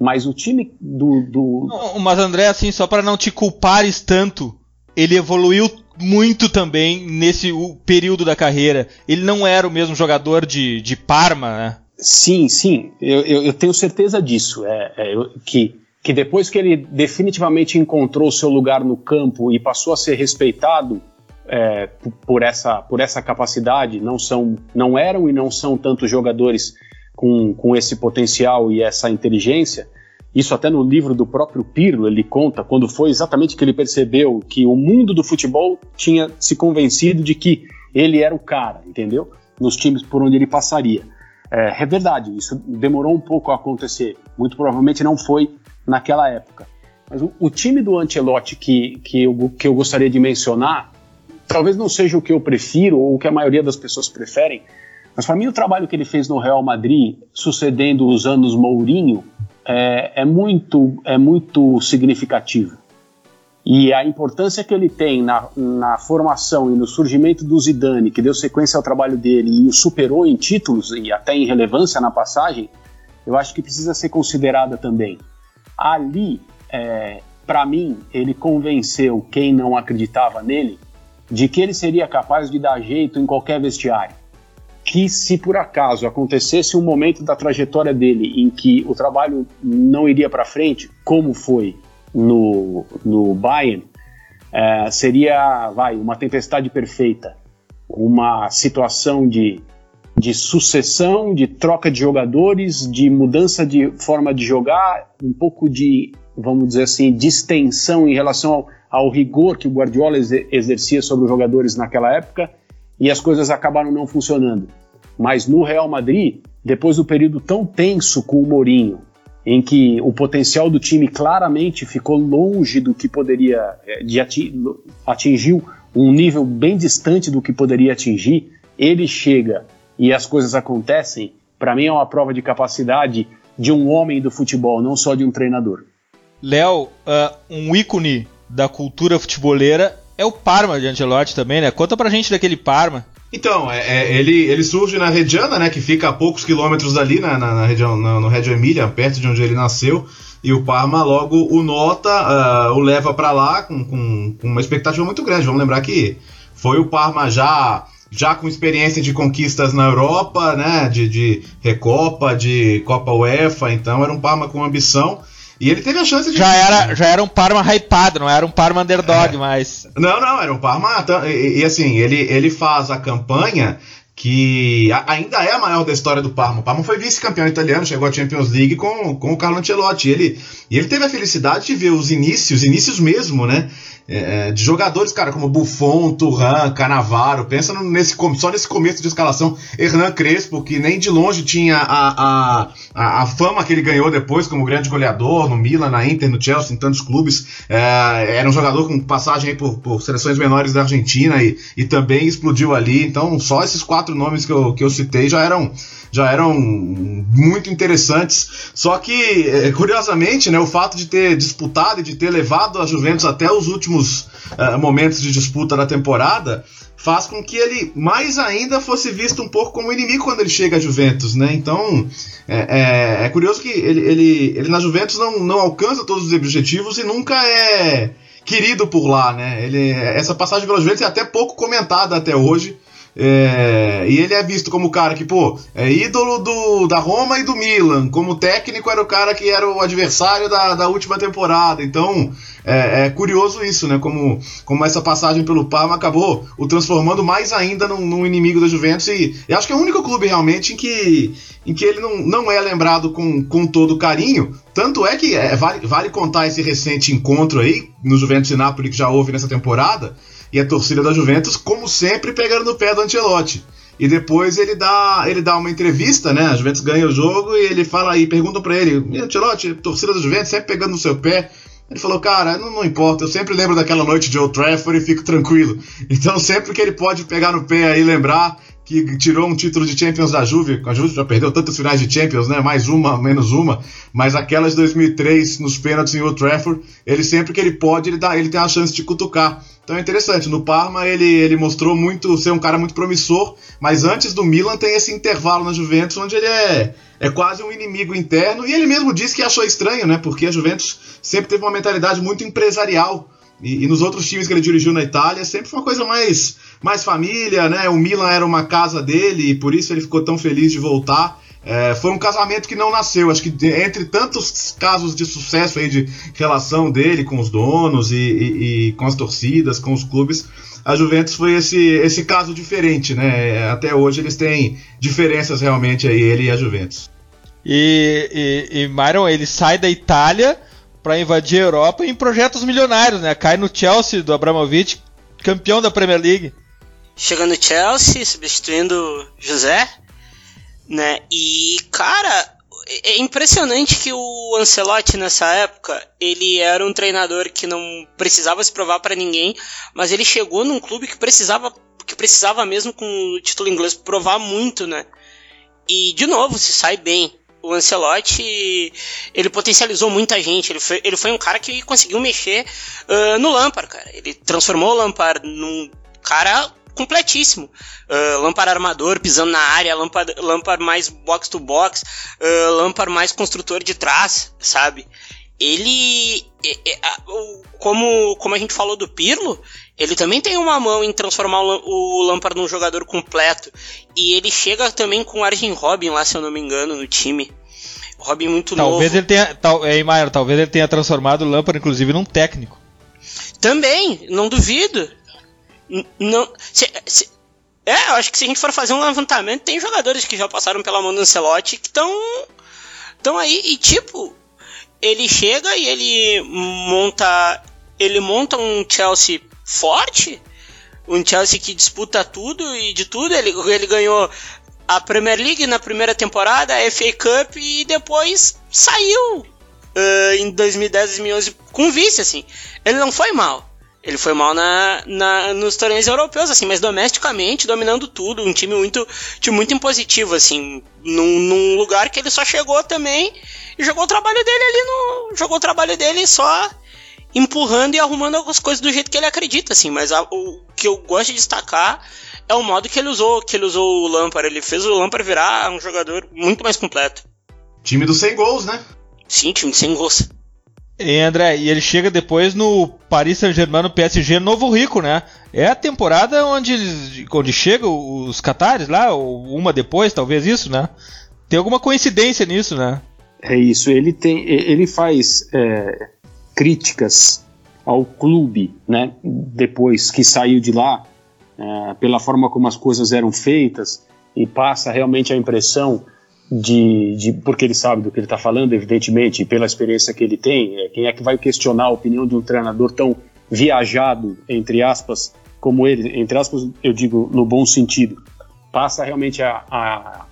Mas o time do, do... Mas André, assim, só para não te culpares tanto, ele evoluiu muito também nesse período da carreira. Ele não era o mesmo jogador de, de Parma, né? Sim, sim, eu, eu, eu tenho certeza disso. É, é que, que depois que ele definitivamente encontrou seu lugar no campo e passou a ser respeitado é, por, essa, por essa capacidade, não, são, não eram e não são tantos jogadores com, com esse potencial e essa inteligência, isso até no livro do próprio Pirlo ele conta quando foi exatamente que ele percebeu que o mundo do futebol tinha se convencido de que ele era o cara, entendeu? Nos times por onde ele passaria. É, é verdade, isso demorou um pouco a acontecer. Muito provavelmente não foi naquela época. Mas o, o time do Ancelotti que, que, eu, que eu gostaria de mencionar, talvez não seja o que eu prefiro ou o que a maioria das pessoas preferem, mas para mim o trabalho que ele fez no Real Madrid, sucedendo os anos Mourinho, é, é, muito, é muito significativo. E a importância que ele tem na, na formação e no surgimento do Zidane, que deu sequência ao trabalho dele e o superou em títulos e até em relevância na passagem, eu acho que precisa ser considerada também. Ali, é, para mim, ele convenceu quem não acreditava nele de que ele seria capaz de dar jeito em qualquer vestiário. Que se por acaso acontecesse um momento da trajetória dele em que o trabalho não iria para frente, como foi no, no Bayern, é, seria vai uma tempestade perfeita, uma situação de, de sucessão, de troca de jogadores, de mudança de forma de jogar, um pouco de, vamos dizer assim, distensão em relação ao, ao rigor que o Guardiola exercia sobre os jogadores naquela época e as coisas acabaram não funcionando. Mas no Real Madrid, depois do período tão tenso com o Mourinho, em que o potencial do time claramente ficou longe do que poderia eh, de atingiu um nível bem distante do que poderia atingir, ele chega e as coisas acontecem. Para mim é uma prova de capacidade de um homem do futebol, não só de um treinador. Léo, uh, um ícone da cultura futeboleira é o Parma de Ancelotti também, né? Conta pra gente daquele Parma. Então, é, é, ele, ele surge na Reggiana, né, que fica a poucos quilômetros dali, na, na, na região, no, no Reggio Emília, perto de onde ele nasceu, e o Parma logo o nota, uh, o leva para lá com, com, com, uma expectativa muito grande. Vamos lembrar que foi o Parma já já com experiência de conquistas na Europa, né, de, de Recopa, de Copa UEFA, então era um Parma com ambição. E ele teve a chance de. Já era, já era um Parma hypado, não era um Parma underdog, é. mas. Não, não, era um Parma. E, e, assim, ele, ele faz a campanha que ainda é a maior da história do Parma. O Parma foi vice-campeão italiano, chegou à Champions League com, com o Carlo Ancelotti. Ele, e ele teve a felicidade de ver os inícios, inícios mesmo, né? É, é, de jogadores, cara, como Buffon, Turan, Canavaro, pensa nesse, só nesse começo de escalação, Hernan Crespo, que nem de longe tinha a, a, a, fama que ele ganhou depois como grande goleador no Milan, na Inter, no Chelsea, em tantos clubes, é, era um jogador com passagem por, por, seleções menores da Argentina e, e também explodiu ali, então só esses quatro nomes que eu, que eu citei já eram já eram muito interessantes. Só que, é, curiosamente, né, o fato de ter disputado e de ter levado a Juventus até os últimos uh, momentos de disputa da temporada faz com que ele mais ainda fosse visto um pouco como inimigo quando ele chega à Juventus, né? Então é, é, é curioso que ele, ele, ele na Juventus não, não alcança todos os objetivos e nunca é querido por lá, né? Ele, essa passagem pela Juventus é até pouco comentada até hoje É, e ele é visto como o cara que, pô, é ídolo do, da Roma e do Milan. Como técnico, era o cara que era o adversário da, da última temporada. Então, é, é, curioso isso, né? Como, como essa passagem pelo Parma acabou o transformando mais ainda num, num inimigo da Juventus. E, e, acho que é o único clube realmente em que, em que ele não, não é lembrado com, com todo carinho. Tanto é que é, vale, vale contar esse recente encontro aí no Juventus e Napoli que já houve nessa temporada e a torcida da Juventus, como sempre, pegando no pé do Ancelotti. E depois ele dá, ele dá uma entrevista, né? A Juventus ganha o jogo e ele fala aí, perguntam para ele, Ancelotti, torcida da Juventus sempre pegando no seu pé. Ele falou, cara, não, não, importa, eu sempre lembro daquela noite de Old Trafford e fico tranquilo. Então sempre que ele pode pegar no pé aí e lembrar que tirou um título de Champions da Juve, a Juve já perdeu tantas finais de Champions, né? Mais uma, menos uma, mas aquelas de 2003 nos pênaltis em Old Trafford, ele sempre que ele pode, ele dá, ele tem a chance de cutucar. Então é interessante, no Parma ele, ele mostrou muito ser um cara muito promissor, mas antes do Milan tem esse intervalo na Juventus onde ele é, é quase um inimigo interno, e ele mesmo disse que achou estranho, né? Porque a Juventus sempre teve uma mentalidade muito empresarial. E, e, nos outros times que ele dirigiu na Itália, sempre foi uma coisa mais, mais família, né? O Milan era uma casa dele e por isso ele ficou tão feliz de voltar. É, foi um casamento que não nasceu. Acho que entre tantos casos de sucesso aí de relação dele com os donos e, e, e, com as torcidas, com os clubes, a Juventus foi esse, esse caso diferente, né? Até hoje eles têm diferenças realmente aí, ele e a Juventus. E, e, e Myron, ele sai da Itália para invadir a Europa em projetos milionários, né? Cai no Chelsea do Abramovich, campeão da Premier League. Chega no Chelsea, substituindo José né? E, cara, é impressionante que o Ancelotti nessa época, ele era um treinador que não precisava se provar para ninguém, mas ele chegou num clube que precisava que precisava mesmo com o título inglês provar muito, né? E de novo, se sai bem. O Ancelotti, ele potencializou muita gente. Ele foi, ele foi um cara que conseguiu mexer uh, no Lampard, cara. Ele transformou o Lampard num cara completíssimo. Uh, Lampard armador, pisando na área, Lampard mais box to box, uh, Lampard mais construtor de trás, sabe? Ele, como, como a gente falou do Pirlo, ele também tem uma mão em transformar o Lampard num jogador completo. E ele chega também com o Arjen Robin lá, se eu não me engano, no time. Robin muito talvez novo. Ele tenha, tal, é, Maier, talvez ele tenha transformado o Lampard, inclusive, num técnico. Também, não duvido. Não, se, se, é, eu acho que se a gente for fazer um levantamento, tem jogadores que já passaram pela mão do Ancelotti que estão estão aí e tipo, ele chega e ele monta ele monta um Chelsea forte, um Chelsea que disputa tudo e de tudo, ele, ele ganhou a Premier League na primeira temporada, a FA Cup e depois saiu uh, em 2010, 2011 com vice assim. Ele não foi mal. Ele foi mal na, na, nos torneios europeus, assim, mas domesticamente, dominando tudo, um time muito, time muito impositivo, assim, num, num lugar que ele só chegou também e jogou o trabalho dele ali no. Jogou o trabalho dele só empurrando e arrumando algumas coisas do jeito que ele acredita, assim, mas a, o que eu gosto de destacar é o modo que ele usou, que ele usou o Lampard. Ele fez o Lampard virar um jogador muito mais completo. Time dos 100 gols, né? Sim, time dos 100 gols. E André, e ele chega depois no Paris Saint-Germain, no PSG Novo Rico, né? É a temporada onde, onde chegam os Catares lá, ou uma depois, talvez isso, né? Tem alguma coincidência nisso, né? É isso, ele tem, ele faz é, críticas ao clube, né? Depois que saiu de lá, é, pela forma como as coisas eram feitas, e passa realmente a impressão de, de, porque ele sabe do que ele está falando, evidentemente, e pela experiência que ele tem, é, quem é que vai questionar a opinião de um treinador tão viajado, entre aspas, como ele, entre aspas, eu digo no bom sentido, passa realmente a, a,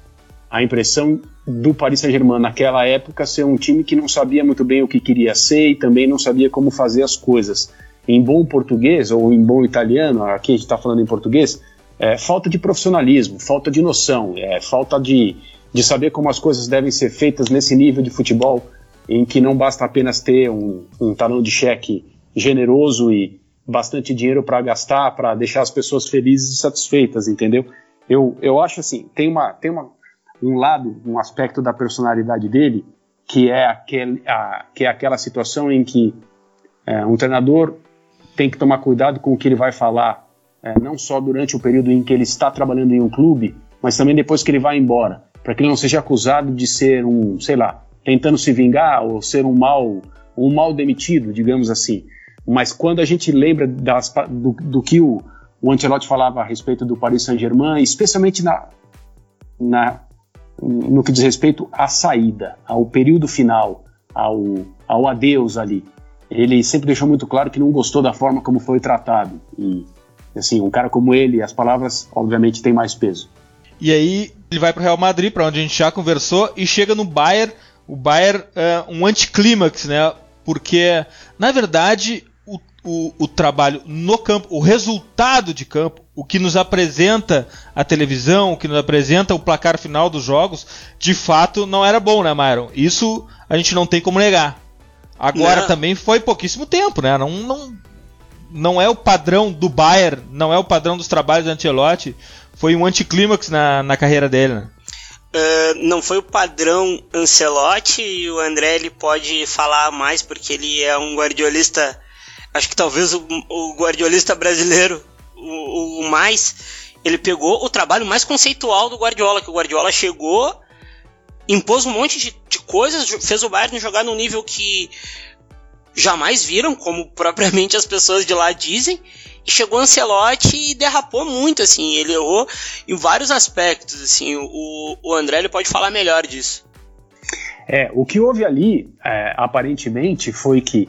a impressão do Paris Saint-Germain naquela época ser um time que não sabia muito bem o que queria ser e também não sabia como fazer as coisas. Em bom português ou em bom italiano, aqui a gente está falando em português, é, falta de profissionalismo, falta de noção, é, falta de, de saber como as coisas devem ser feitas nesse nível de futebol, em que não basta apenas ter um, um talão de cheque generoso e bastante dinheiro para gastar, para deixar as pessoas felizes e satisfeitas, entendeu? Eu, eu acho assim, tem, uma, tem uma, um lado, um aspecto da personalidade dele, que é, aquele, a, que é aquela situação em que é, um treinador tem que tomar cuidado com o que ele vai falar é, não só durante o período em que ele está trabalhando em um clube, mas também depois que ele vai embora, para que ele não seja acusado de ser um, sei lá, tentando se vingar ou ser um mal, um mal demitido, digamos assim. Mas quando a gente lembra das, do, do, que o, o Ancelotti falava a respeito do Paris Saint-Germain, especialmente na, na, no que diz respeito à saída, ao período final, ao, ao adeus ali. Ele sempre deixou muito claro que não gostou da forma como foi tratado. E, assim, um cara como ele, as palavras, obviamente, têm mais peso. E aí ele vai para o Real Madrid, para onde a gente já conversou, e chega no Bayern. O Bayern é um anticlímax, né? Porque, na verdade, o, o, trabalho no campo, o resultado de campo, o que nos apresenta a televisão, o que nos apresenta o placar final dos jogos, de fato não era bom, né, Myron? Isso a gente não tem como negar. Agora não. também foi pouquíssimo tempo, né? Não, não, não é o padrão do Bayern, não é o padrão dos trabalhos do Ancelotti foi um anticlímax na, na carreira dele, né? Uh, não foi o padrão Ancelotti e o André ele pode falar mais porque ele é um guardiolista, acho que talvez o, o guardiolista brasileiro o, o, mais. Ele pegou o trabalho mais conceitual do Guardiola, que o Guardiola chegou, impôs um monte de, de coisas, fez o Bayern jogar num nível que jamais viram, como propriamente as pessoas de lá dizem, e chegou o Ancelotti e derrapou muito, assim, ele errou em vários aspectos, assim, o, o André ele pode falar melhor disso. É, o que houve ali, é, aparentemente, foi que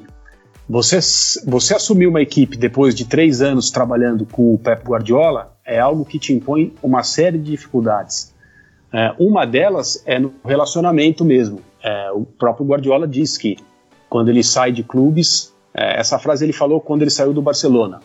você, você assumir uma equipe depois de três anos trabalhando com o Pep Guardiola é algo que te impõe uma série de dificuldades. É, uma delas é no relacionamento mesmo. É, o próprio Guardiola diz que quando ele sai de clubes, é, essa frase ele falou quando ele saiu do Barcelona.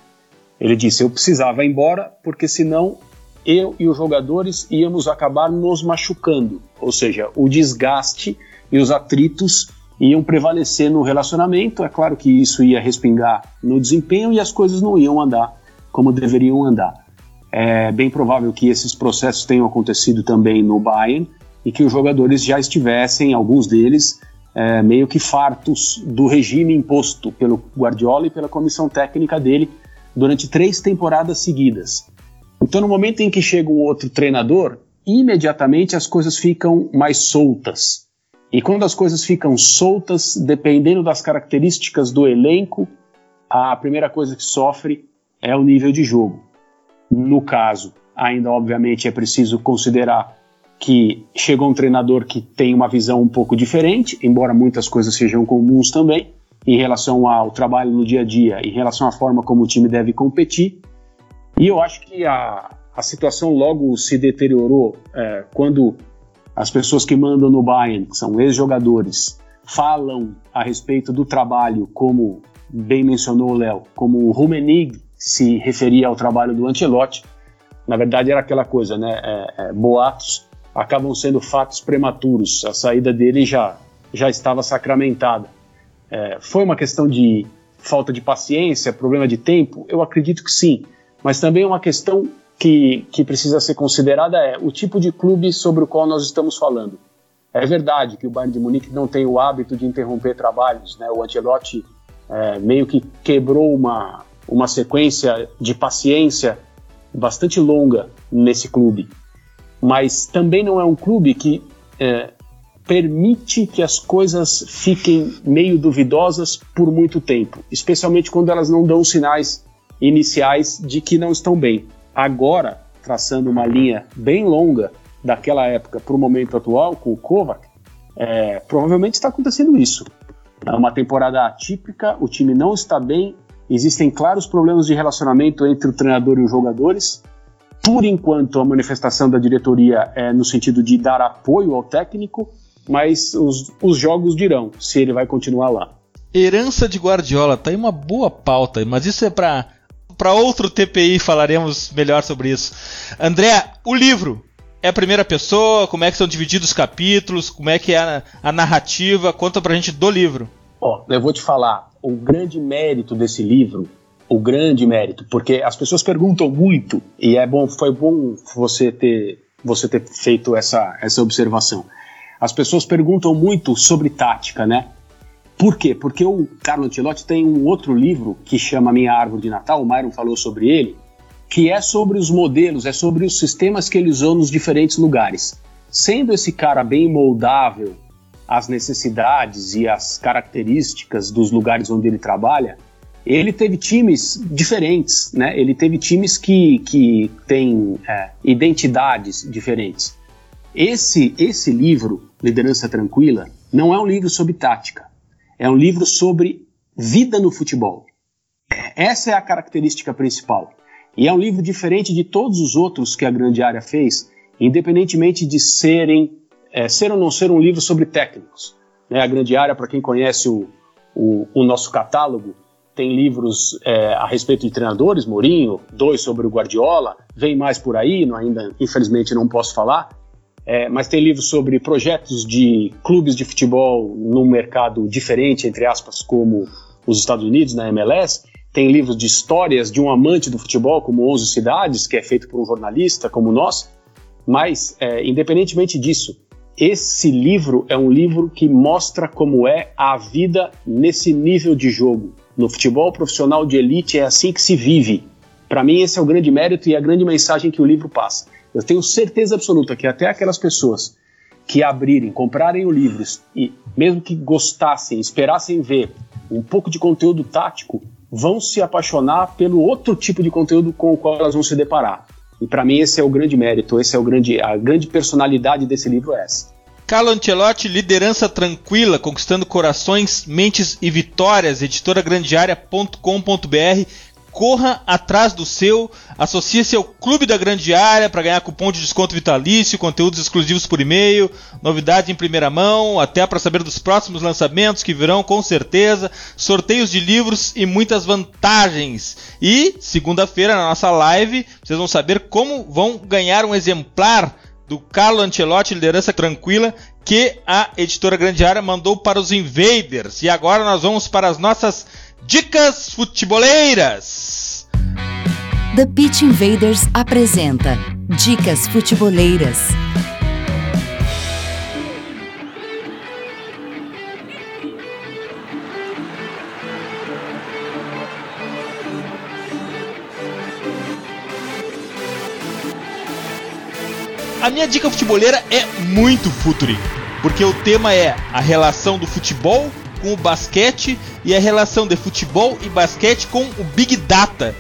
Ele disse: Eu precisava ir embora porque senão eu e os jogadores íamos acabar nos machucando. Ou seja, o desgaste e os atritos iam prevalecer no relacionamento. É claro que isso ia respingar no desempenho e as coisas não iam andar como deveriam andar. É bem provável que esses processos tenham acontecido também no Bayern e que os jogadores já estivessem, alguns deles, é, meio que fartos do regime imposto pelo Guardiola e pela comissão técnica dele durante três temporadas seguidas. Então, no momento em que chega um outro treinador, imediatamente as coisas ficam mais soltas. E quando as coisas ficam soltas, dependendo das características do elenco, a primeira coisa que sofre é o nível de jogo. No caso, ainda obviamente é preciso considerar que chegou um treinador que tem uma visão um pouco diferente, embora muitas coisas sejam comuns também, em relação ao trabalho no dia a dia, em relação à forma como o time deve competir. E eu acho que a, a situação logo se deteriorou é, quando as pessoas que mandam no Bayern, que são ex-jogadores, falam a respeito do trabalho, como bem mencionou o Léo, como o Rumenig se referia ao trabalho do Ancelotti. Na verdade, era aquela coisa, né? É, é, boatos acabam sendo fatos prematuros. A saída dele já, já estava sacramentada. É, foi uma questão de falta de paciência, problema de tempo? Eu acredito que sim, mas também uma questão que, que precisa ser considerada é o tipo de clube sobre o qual nós estamos falando. É verdade que o Bayern de Munique não tem o hábito de interromper trabalhos, né? O Ancelotti é, meio que quebrou uma, uma sequência de paciência bastante longa nesse clube. Mas também não é um clube que é, permite que as coisas fiquem meio duvidosas por muito tempo, especialmente quando elas não dão sinais iniciais de que não estão bem. Agora, traçando uma linha bem longa daquela época para o momento atual com o Kovac, é, provavelmente está acontecendo isso. É uma temporada atípica, o time não está bem, existem claros problemas de relacionamento entre o treinador e os jogadores. Por enquanto, a manifestação da diretoria é no sentido de dar apoio ao técnico, mas os, os jogos dirão se ele vai continuar lá. Herança de Guardiola, tá aí uma boa pauta, mas isso é para para outro TPI falaremos melhor sobre isso. André, o livro é a primeira pessoa? Como é que são divididos os capítulos? Como é que é a, a narrativa? Conta pra gente do livro. Ó, eu vou te falar, o grande mérito desse livro, o grande mérito, porque as pessoas perguntam muito e é bom, foi bom você ter você ter feito essa essa observação. As pessoas perguntam muito sobre tática, né? Por quê? Porque o Carlo Ancelotti tem um outro livro que chama Minha Árvore de Natal, o Myron falou sobre ele, que é sobre os modelos, é sobre os sistemas que ele usou nos diferentes lugares. Sendo esse cara bem moldável às necessidades e às características dos lugares onde ele trabalha, ele teve times diferentes, né? Ele teve times que, que têm é, identidades diferentes. Esse, esse livro, Liderança Tranquila, não é um livro sobre tática. É um livro sobre vida no futebol. Essa é a característica principal. E é um livro diferente de todos os outros que a Grande Área fez, independentemente de serem, é, ser ou não ser um livro sobre técnicos. Né? A Grande Área, para quem conhece o, o, o nosso catálogo, tem livros é, a respeito de treinadores, Mourinho, dois sobre o Guardiola, vem mais por aí, não, ainda infelizmente não posso falar, é, mas tem livros sobre projetos de clubes de futebol num mercado diferente, entre aspas, como os Estados Unidos, na MLS, tem livros de histórias de um amante do futebol, como 11 Cidades, que é feito por um jornalista como nós, mas, é, independentemente disso, esse livro é um livro que mostra como é a vida nesse nível de jogo, no futebol profissional de elite é assim que se vive. Para mim, esse é o grande mérito e a grande mensagem que o livro passa. Eu tenho certeza absoluta que até aquelas pessoas que abrirem, comprarem o livro e, mesmo que gostassem, esperassem ver um pouco de conteúdo tático, vão se apaixonar pelo outro tipo de conteúdo com o qual elas vão se deparar. E para mim esse é o grande mérito, esse é o grande, a grande personalidade desse livro é essa. Carlo Ancelotti, liderança tranquila, conquistando corações, mentes e vitórias, editoragrandeária.com.br. Corra atrás do seu, associe-se ao Clube da Grande Área para ganhar cupom de desconto vitalício, conteúdos exclusivos por e-mail, novidades em primeira mão, até para saber dos próximos lançamentos que virão com certeza, sorteios de livros e muitas vantagens. E segunda-feira na nossa live, vocês vão saber como vão ganhar um exemplar do Carlo Ancelotti, liderança tranquila, que a editora Grande Área mandou para os Invaders. E agora nós vamos para as nossas dicas futeboleiras. The Pitch Invaders apresenta Dicas Futeboleiras. A minha dica futeboleira é muito futuri, porque o tema é a relação do futebol com o basquete e a relação de futebol e basquete com o Big Data.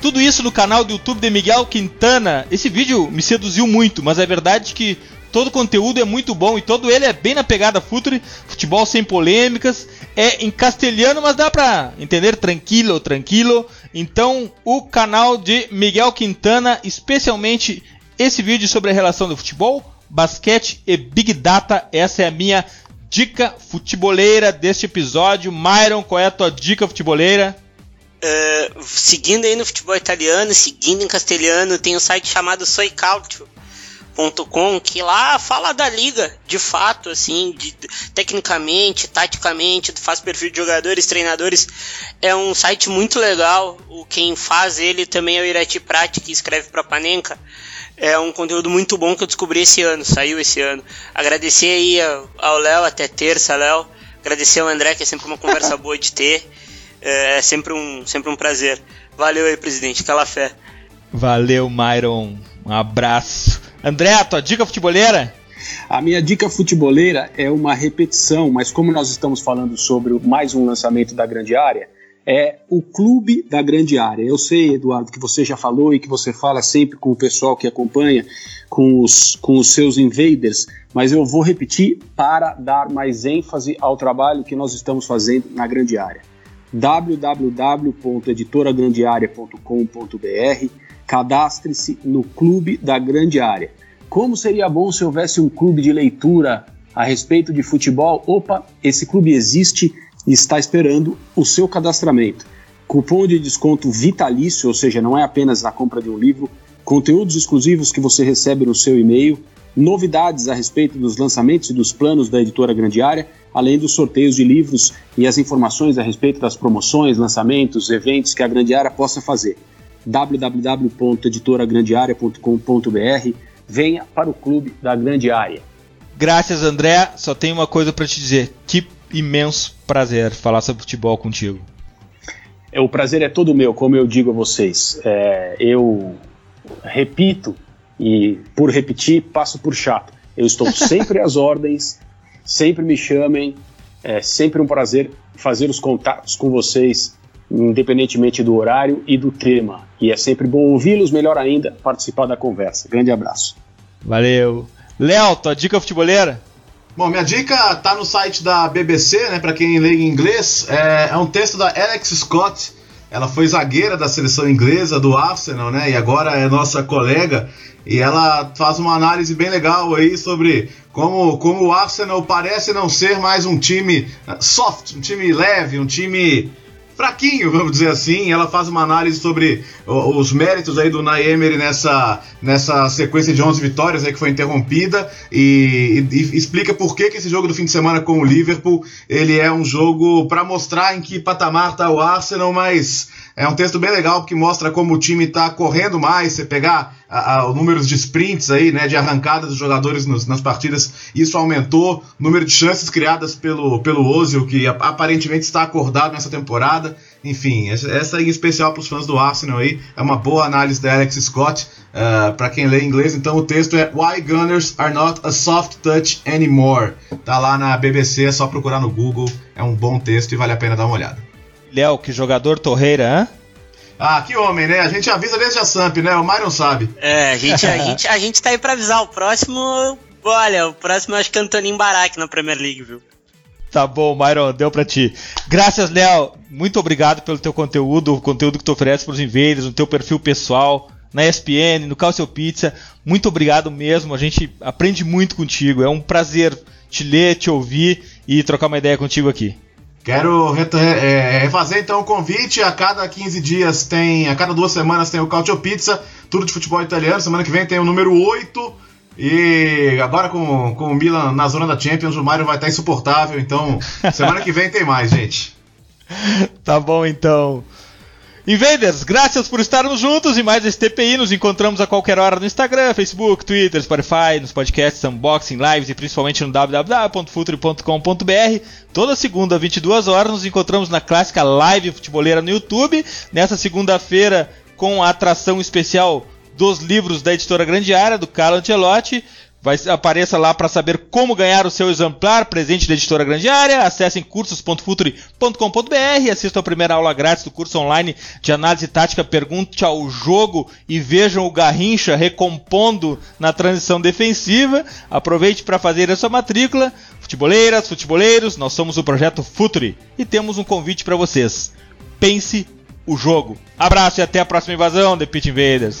Tudo isso no canal do YouTube de Miguel Quintana. Esse vídeo me seduziu muito, mas é verdade que todo o conteúdo é muito bom e todo ele é bem na pegada futuri, futebol sem polêmicas, é em castelhano, mas dá pra entender tranquilo, tranquilo. Então, o canal de Miguel Quintana, especialmente esse vídeo sobre a relação do futebol, basquete e Big Data. Essa é a minha dica futeboleira deste episódio. Myron, qual é a tua dica futeboleira? Uh, seguindo aí no futebol italiano, seguindo em castelhano, tem um site chamado soicalcio.com que lá fala da liga, de fato, assim, de, tecnicamente, taticamente, faz perfil de jogadores, treinadores. É um site muito legal. O quem faz ele também é o Irati Prati, que escreve para Panenka é um conteúdo muito bom que eu descobri esse ano, saiu esse ano. Agradecer aí ao Léo, até terça, Léo. Agradecer ao André, que é sempre uma conversa boa de ter. É, é sempre um, sempre um prazer. Valeu aí, presidente. Calafé. Valeu, Myron. Um abraço. André, a tua dica futeboleira? A minha dica futeboleira é uma repetição, mas como nós estamos falando sobre mais um lançamento da grande área, é o clube da grande área. Eu sei, Eduardo, que você já falou e que você fala sempre com o pessoal que acompanha, com os, com os seus invaders, mas eu vou repetir para dar mais ênfase ao trabalho que nós estamos fazendo na grande área. www.editoragrandearea.com.br Cadastre-se no Clube da Grande Área. Como seria bom se houvesse um clube de leitura a respeito de futebol? Opa, esse clube existe e está esperando o seu cadastramento. Cupom de desconto vitalício, ou seja, não é apenas na compra de um livro, conteúdos exclusivos que você recebe no seu e-mail, novidades a respeito dos lançamentos e dos planos da editora Grande Área, além dos sorteios de livros e as informações a respeito das promoções, lançamentos, eventos que a Grande Área possa fazer. www.editoragrandearea.com.br Venha para o clube da Grande Área. Graças, André. Só tenho uma coisa para te dizer. Que imenso prazer falar sobre futebol contigo. É, o prazer é todo meu, como eu digo a vocês. É, eu repito e, por repetir, passo por chato. Eu estou sempre às ordens, sempre me chamem, é sempre um prazer fazer os contatos com vocês, independentemente do horário e do tema. E é sempre bom ouvi-los, melhor ainda, participar da conversa. Grande abraço. Valeu. Léo, tua dica futeboleira? Bom, minha dica tá no site da BBC, né? Para quem lê em inglês, é, é, um texto da Alex Scott. Ela foi zagueira da seleção inglesa do Arsenal, né? E agora é nossa colega. E ela faz uma análise bem legal aí sobre como, como o Arsenal parece não ser mais um time soft, um time leve, um time fraquinho, vamos dizer assim. Ela faz uma análise sobre os méritos aí do Nay Emery nessa, nessa sequência de 11 vitórias aí que foi interrompida e, e, e explica por que, que esse jogo do fim de semana com o Liverpool ele é um jogo para mostrar em que patamar está o Arsenal, mas é um texto bem legal que mostra como o time está correndo mais. Você pegar a, a, o número de sprints aí, né, de arrancada dos jogadores nos, nas partidas, isso aumentou. Número de chances criadas pelo, pelo Ozil, que aparentemente está acordado nessa temporada. Enfim, essa em especial para os fãs do Arsenal aí é uma boa análise da Alex Scott. Uh, eh, para quem lê inglês, então o texto é Why Gunners are not a soft touch anymore. Tá lá na BBC, é só procurar no Google. É um bom texto e vale a pena dar uma olhada. Léo, que jogador torreira, hã? Ah, que homem, né? A gente avisa desde a Samp, né? O Myron sabe. É, a gente, a gente, a gente tá aí pra avisar. O próximo. Olha, o próximo eu acho que é Antonin Barak na Premier League, viu? Tá bom, Myron, deu pra ti. Graças, Léo. Muito obrigado pelo teu conteúdo, o conteúdo que tu oferece pros invaders, no teu perfil pessoal, na ESPN, no Calcio Pizza. Muito obrigado mesmo. A gente aprende muito contigo. É um prazer te ler, te ouvir e trocar uma ideia contigo aqui. Quero é, refazer então o convite. A cada 15 dias tem. A cada duas semanas tem o Cautio Pizza, tudo de futebol italiano. Semana que vem tem o número 8. E agora com, com o Milan na zona da Champions, o Mário vai estar insuportável. Então, semana que vem tem mais, gente. tá bom então. Invaders, graças por estarmos juntos e mais esse TPI. Nos encontramos a qualquer hora no Instagram, Facebook, Twitter, Spotify, nos podcasts, unboxing, lives e principalmente no www.futre.com.br. Toda segunda, 22 horas, nos encontramos na clássica live futeboleira no YouTube. Nessa segunda-feira, com a atração especial dos livros da editora Grande Área, do Carlo Ancelotti. Vai, apareça lá para saber como ganhar o seu exemplar, presente da editora Grande Área. Acessem cursos.futuri.com.br, assistam a primeira aula grátis do curso online de análise tática, pergunte ao jogo e vejam o Garrincha recompondo na transição defensiva. Aproveite para fazer a sua matrícula. Futeboleiras, futeboleiros, nós somos o projeto Futuri e temos um convite para vocês. Pense o jogo. Abraço e até a próxima invasão, The Pit Invaders.